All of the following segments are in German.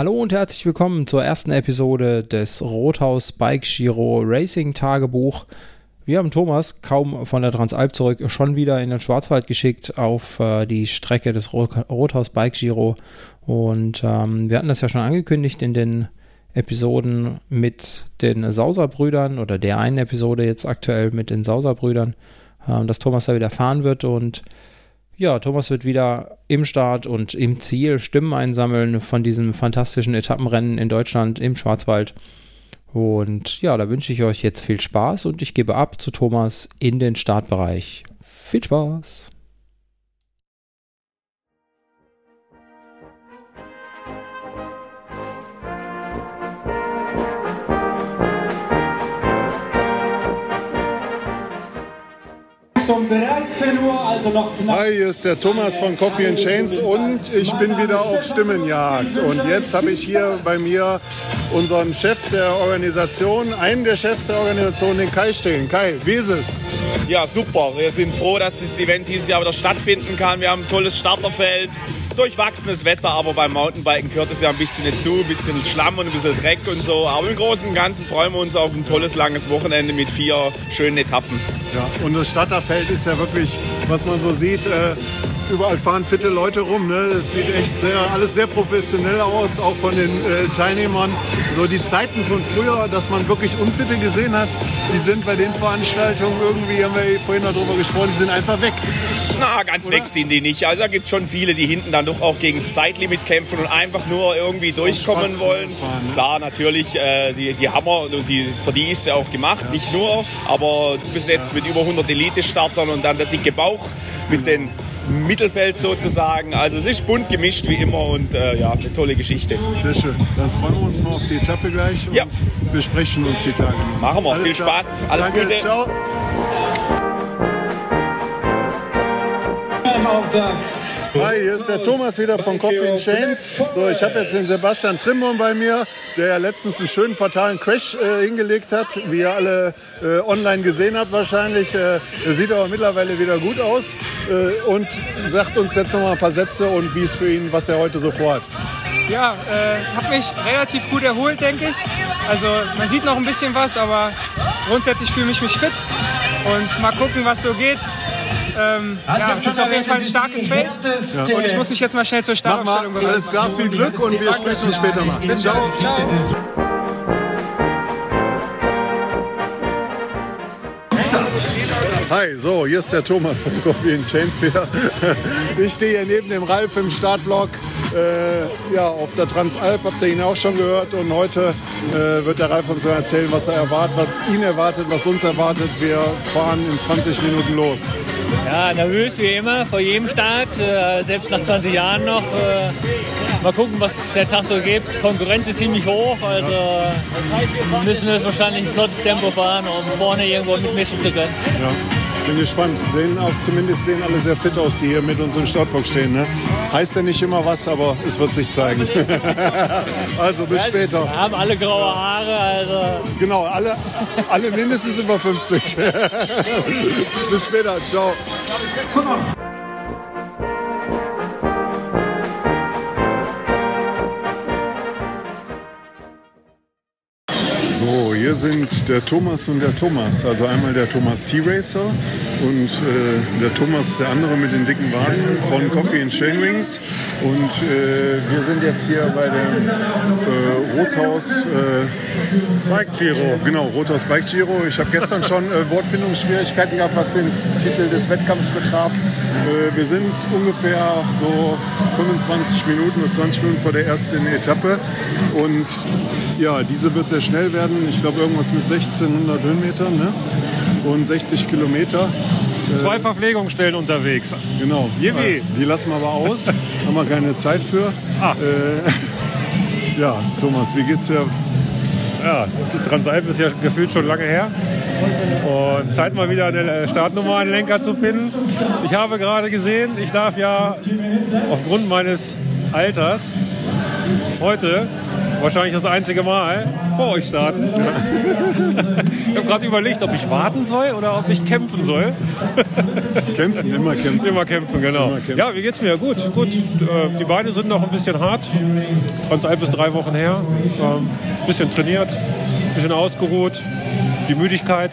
Hallo und herzlich willkommen zur ersten Episode des Rothaus Bike Giro Racing Tagebuch. Wir haben Thomas kaum von der Transalp zurück schon wieder in den Schwarzwald geschickt auf äh, die Strecke des Rothaus Bike Giro. Und ähm, wir hatten das ja schon angekündigt in den Episoden mit den Sauser-Brüdern oder der einen Episode jetzt aktuell mit den Sauser-Brüdern, äh, dass Thomas da wieder fahren wird. Und ja, Thomas wird wieder im Start und im Ziel Stimmen einsammeln von diesem fantastischen Etappenrennen in Deutschland im Schwarzwald. Und ja, da wünsche ich euch jetzt viel Spaß und ich gebe ab zu Thomas in den Startbereich. Viel Spaß! Um 13 Uhr, also noch knapp. Hi, hier ist der Thomas von Coffee and Chains und ich bin wieder auf Stimmenjagd. Und jetzt habe ich hier bei mir unseren Chef der Organisation, einen der Chefs der Organisation, den Kai stehen. Kai, wie ist es? Ja, super. Wir sind froh, dass das Event dieses Jahr wieder stattfinden kann. Wir haben ein tolles Starterfeld durchwachsenes Wetter, aber beim Mountainbiken gehört es ja ein bisschen dazu, ein bisschen Schlamm und ein bisschen Dreck und so. Aber im Großen und Ganzen freuen wir uns auf ein tolles, langes Wochenende mit vier schönen Etappen. Ja, und das Starterfeld ist ja wirklich, was man so sieht, äh, überall fahren fitte Leute rum. Ne? Es sieht echt sehr, alles sehr professionell aus, auch von den äh, Teilnehmern. So die Zeiten von früher, dass man wirklich Unfitte gesehen hat, die sind bei den Veranstaltungen irgendwie, haben wir vorhin darüber gesprochen, die sind einfach weg. Na, ganz Oder? weg sind die nicht. Also da gibt es schon viele, die hinten dann doch auch gegen das Zeitlimit kämpfen und einfach nur irgendwie durchkommen wollen. Fahren, ne? Klar, natürlich, äh, die, die Hammer, die, für die ist ja auch gemacht, ja. nicht nur, aber du bist jetzt mit über 100 Elite-Startern und dann der dicke Bauch mit den Mittelfeld sozusagen. Also es ist bunt gemischt wie immer und äh, ja, eine tolle Geschichte. Sehr schön. Dann freuen wir uns mal auf die Etappe gleich und ja. besprechen uns die Tage. Machen wir. Alles Viel. Spaß. Alles Danke. Gute. Ciao. Hi, hier ist der Thomas wieder von Coffee and Chains. So, ich habe jetzt den Sebastian Trimmon bei mir, der letztens einen schönen fatalen Crash äh, hingelegt hat, wie ihr alle äh, online gesehen habt wahrscheinlich. Äh, er sieht aber mittlerweile wieder gut aus äh, und sagt uns jetzt noch mal ein paar Sätze und wie es für ihn, was er heute so vorhat. Ja, äh, habe mich relativ gut erholt, denke ich. Also man sieht noch ein bisschen was, aber grundsätzlich fühle ich mich fit und mal gucken, was so geht. Ähm, also ja, das ist auf jeden Fall ein starkes Feld. Ja. Und ich muss mich jetzt mal schnell zur Startaufstellung bereiten. Alles klar, viel Glück und wir sprechen uns später mal. Bis Ciao. Ciao. Hi, so, hier ist der Thomas von Coffee and Chains wieder. Ich stehe hier neben dem Ralf im Startblock. Äh, ja, auf der Transalp habt ihr ihn auch schon gehört und heute äh, wird der Ralf uns erzählen, was er erwartet, was ihn erwartet, was uns erwartet. Wir fahren in 20 Minuten los. Ja, nervös wie immer vor jedem Start, äh, selbst nach 20 Jahren noch. Äh, mal gucken, was der Tag so gibt. Konkurrenz ist ziemlich hoch, also müssen wir wahrscheinlich ein flottes Tempo fahren, um vorne irgendwo mitmischen zu können. Ja. Bin gespannt. Sehen auch zumindest sehen alle sehr fit aus, die hier mit uns im Startbox stehen. Ne? Heißt ja nicht immer was, aber es wird sich zeigen. also bis später. Wir haben alle graue Haare. Also. Genau, alle, alle mindestens über 50. bis später. Ciao. Sind der Thomas und der Thomas. Also einmal der Thomas T-Racer und äh, der Thomas, der andere mit den dicken Waden von Coffee and Chain Rings. Und äh, wir sind jetzt hier bei dem äh, Rothaus äh, Bike Giro. Genau, Rothaus Bike Giro. Ich habe gestern schon äh, Wortfindungsschwierigkeiten gehabt, was den Titel des Wettkampfs betraf. Äh, wir sind ungefähr so 25 Minuten oder 20 Minuten vor der ersten Etappe. Und ja, diese wird sehr schnell werden. Ich glaube, irgendwas mit 1600 Höhenmetern ne? und 60 Kilometer. Zwei äh, Verpflegungsstellen unterwegs. Genau. Äh, die lassen wir aber aus. Haben wir keine Zeit für. Ah. Äh, ja, Thomas, wie geht's dir? Ja, die Transalp ist ja gefühlt schon lange her. Und Zeit mal wieder eine Startnummer an den Lenker zu pinnen. Ich habe gerade gesehen, ich darf ja aufgrund meines Alters heute wahrscheinlich das einzige Mal vor euch starten. Ich habe gerade überlegt, ob ich warten soll oder ob ich kämpfen soll. Kämpfen, immer kämpfen. Immer kämpfen, genau. Immer kämpfen. Ja, wie geht's mir? Gut, gut. Äh, Die Beine sind noch ein bisschen hart. Transalp ist drei Wochen her. Ähm, bisschen trainiert, bisschen ausgeruht. Die Müdigkeit.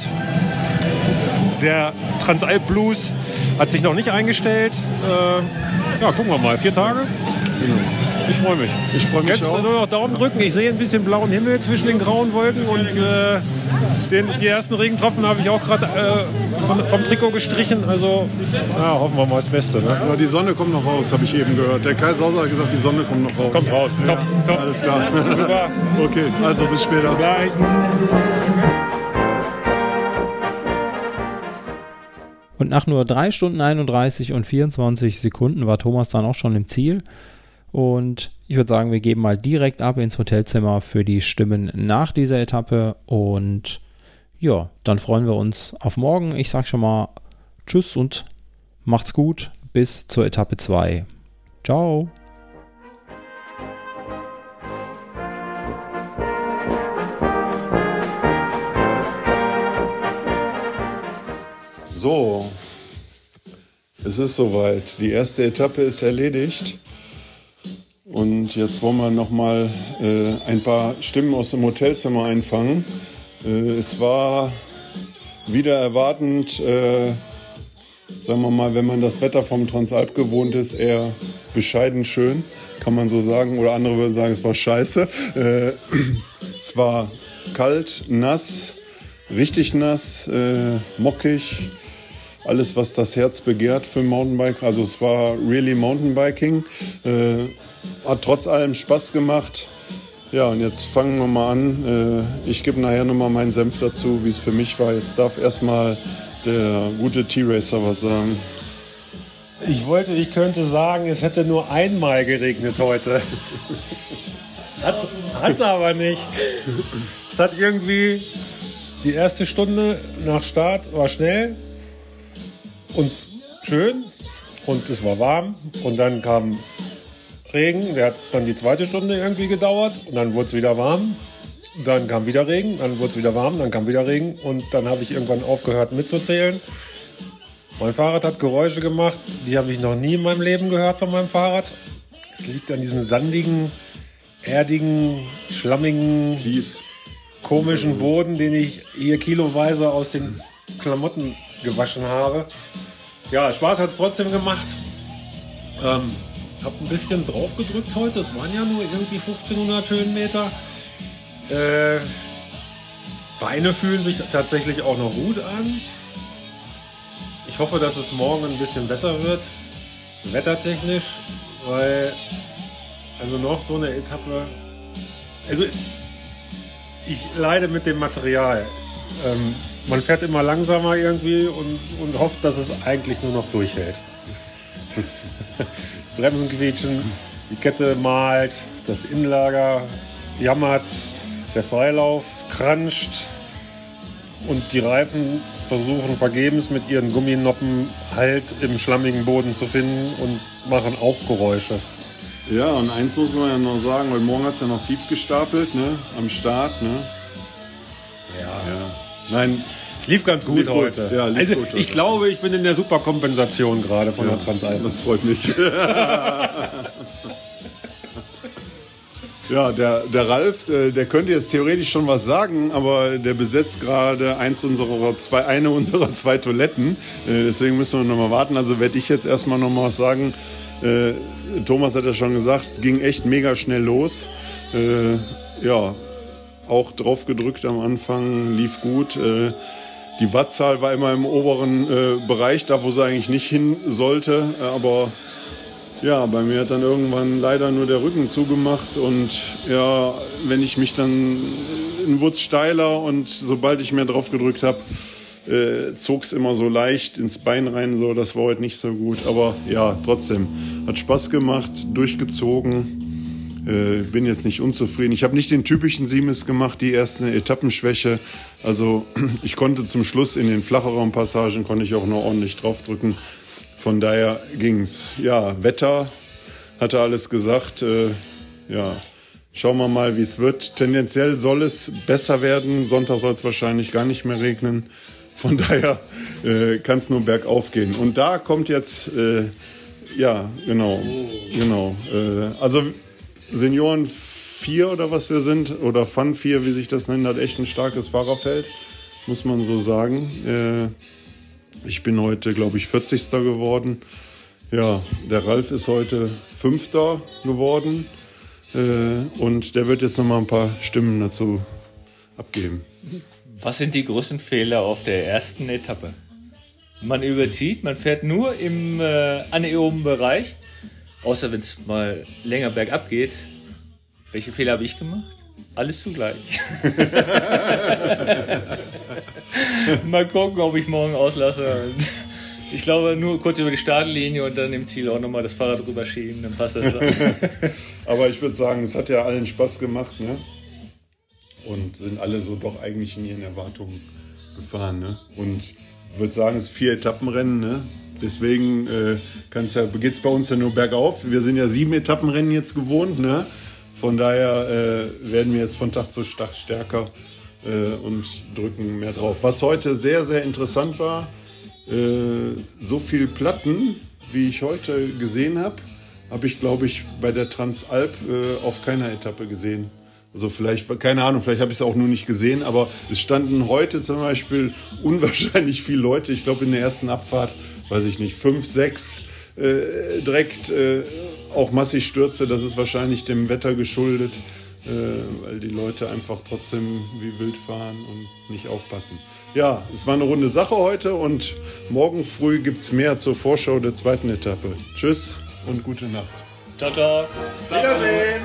Der Transalp Blues hat sich noch nicht eingestellt. Äh, ja, gucken wir mal. Vier Tage. Ich freue mich. Ich freue mich Jetzt auch. nur noch Daumen drücken. Ich sehe ein bisschen blauen Himmel zwischen den grauen Wolken und äh, den, die ersten Regentropfen habe ich auch gerade äh, vom, vom Trikot gestrichen. Also ja, hoffen wir mal das Beste. Ne? Aber die Sonne kommt noch raus, habe ich eben gehört. Der Kai Sauser hat gesagt, die Sonne kommt noch raus. Kommt raus. Top, top. Alles klar. Super. okay, also bis später. Gleich. Und nach nur 3 Stunden 31 und 24 Sekunden war Thomas dann auch schon im Ziel. Und ich würde sagen, wir geben mal direkt ab ins Hotelzimmer für die Stimmen nach dieser Etappe. Und ja, dann freuen wir uns auf morgen. Ich sage schon mal Tschüss und macht's gut. Bis zur Etappe 2. Ciao. So, es ist soweit. Die erste Etappe ist erledigt. Und jetzt wollen wir noch mal äh, ein paar Stimmen aus dem Hotelzimmer einfangen. Äh, es war wieder erwartend, äh, sagen wir mal, wenn man das Wetter vom Transalp gewohnt ist, eher bescheiden schön, kann man so sagen. Oder andere würden sagen, es war scheiße. Äh, es war kalt, nass, richtig nass, äh, mockig. Alles, was das Herz begehrt für Mountainbike. Also es war really Mountainbiking. Äh, hat trotz allem Spaß gemacht. Ja, und jetzt fangen wir mal an. Äh, ich gebe nachher nochmal meinen Senf dazu, wie es für mich war. Jetzt darf erstmal der gute T-Racer was sagen. Ich wollte, ich könnte sagen, es hätte nur einmal geregnet heute. Hat's, hat's aber nicht. Es hat irgendwie die erste Stunde nach Start war schnell und schön und es war warm und dann kam Regen, der hat dann die zweite Stunde irgendwie gedauert und dann wurde es wieder warm. Dann kam wieder Regen, dann wurde es wieder warm, dann kam wieder Regen und dann habe ich irgendwann aufgehört mitzuzählen. Mein Fahrrad hat Geräusche gemacht, die habe ich noch nie in meinem Leben gehört von meinem Fahrrad. Es liegt an diesem sandigen, erdigen, schlammigen, Kies. komischen Boden, den ich hier kiloweise aus den Klamotten gewaschen habe. Ja, Spaß hat es trotzdem gemacht. Ähm, hab ein bisschen drauf gedrückt heute. Es waren ja nur irgendwie 1500 Höhenmeter. Äh, Beine fühlen sich tatsächlich auch noch gut an. Ich hoffe, dass es morgen ein bisschen besser wird, wettertechnisch, weil also noch so eine Etappe. Also ich leide mit dem Material. Ähm, man fährt immer langsamer irgendwie und, und hofft, dass es eigentlich nur noch durchhält. Bremsen quietschen, die Kette malt, das Innenlager jammert, der Freilauf kranscht und die Reifen versuchen vergebens mit ihren Gumminoppen Halt im schlammigen Boden zu finden und machen auch Geräusche. Ja, und eins muss man ja noch sagen, weil morgen hast du ja noch tief gestapelt, ne? Am Start, ne? Ja. Ja. Nein, lief ganz gut Lief gut. heute. Ja, lief also gut ich heute. glaube, ich bin in der Superkompensation gerade von der Transalp. das freut mich. ja, der, der Ralf, äh, der könnte jetzt theoretisch schon was sagen, aber der besetzt gerade eins unserer zwei, eine unserer zwei Toiletten. Äh, Deswegen müssen wir noch mal warten. Also werde ich jetzt erstmal noch mal was sagen. Äh, Thomas hat ja schon gesagt, es ging echt mega schnell los. Ja, auch drauf gedrückt am Anfang, lief gut. Äh, die Wattzahl war immer im oberen äh, Bereich, da wo sie eigentlich nicht hin sollte. Äh, Aber ja, bei mir hat dann irgendwann leider nur der Rücken zugemacht. Und ja, wenn ich mich dann, wurde es steiler und sobald ich mehr drauf gedrückt habe, äh, zog es immer so leicht ins Bein rein. So, das war heute nicht so gut. Aber ja, trotzdem, hat Spaß gemacht, durchgezogen. Äh, bin jetzt nicht unzufrieden. Ich habe nicht den typischen Siemes gemacht, die erste Etappenschwäche. Also ich konnte zum Schluss in den flacheren Passagen konnte ich auch noch ordentlich draufdrücken. Von daher ging's. Ja, Wetter hatte alles gesagt. Äh, ja, Schauen wir mal, wie es wird. Tendenziell soll es besser werden. Sonntag soll es wahrscheinlich gar nicht mehr regnen. Von daher äh, kann es nur bergauf gehen. Und da kommt jetzt, äh, ja, genau, genau. Äh, also Senioren 4 oder was wir sind, oder Fun 4, wie sich das nennt, hat echt ein starkes Fahrerfeld, muss man so sagen. Äh, ich bin heute, glaube ich, 40. geworden. Ja, der Ralf ist heute Fünfter geworden. Äh, und der wird jetzt noch mal ein paar Stimmen dazu abgeben. Was sind die größten Fehler auf der ersten Etappe? Man überzieht, man fährt nur im äh, anaeroben Bereich, außer wenn es mal länger bergab geht. Welche Fehler habe ich gemacht? Alles zugleich. mal gucken, ob ich morgen auslasse. Ich glaube, nur kurz über die Startlinie und dann im Ziel auch nochmal das Fahrrad rüber schieben, dann passt das. Aber ich würde sagen, es hat ja allen Spaß gemacht, ne? Und sind alle so doch eigentlich in ihren Erwartungen gefahren, ne? Und würde sagen, es ist vier Etappenrennen, ne? Deswegen äh, ja, geht es bei uns ja nur bergauf. Wir sind ja sieben Etappenrennen jetzt gewohnt, ne? Von daher äh, werden wir jetzt von Tag zu Tag stärker äh, und drücken mehr drauf. Was heute sehr, sehr interessant war, äh, so viel Platten, wie ich heute gesehen habe, habe ich, glaube ich, bei der Transalp äh, auf keiner Etappe gesehen. Also vielleicht, keine Ahnung, vielleicht habe ich es auch nur nicht gesehen, aber es standen heute zum Beispiel unwahrscheinlich viele Leute. Ich glaube, in der ersten Abfahrt, weiß ich nicht, fünf, sechs äh, direkt äh, auch massig Stürze. Das ist wahrscheinlich dem Wetter geschuldet, äh, weil die Leute einfach trotzdem wie wild fahren und nicht aufpassen. Ja, es war eine runde Sache heute und morgen früh gibt es mehr zur Vorschau der zweiten Etappe. Tschüss und gute Nacht. Ciao, ciao. Wiedersehen.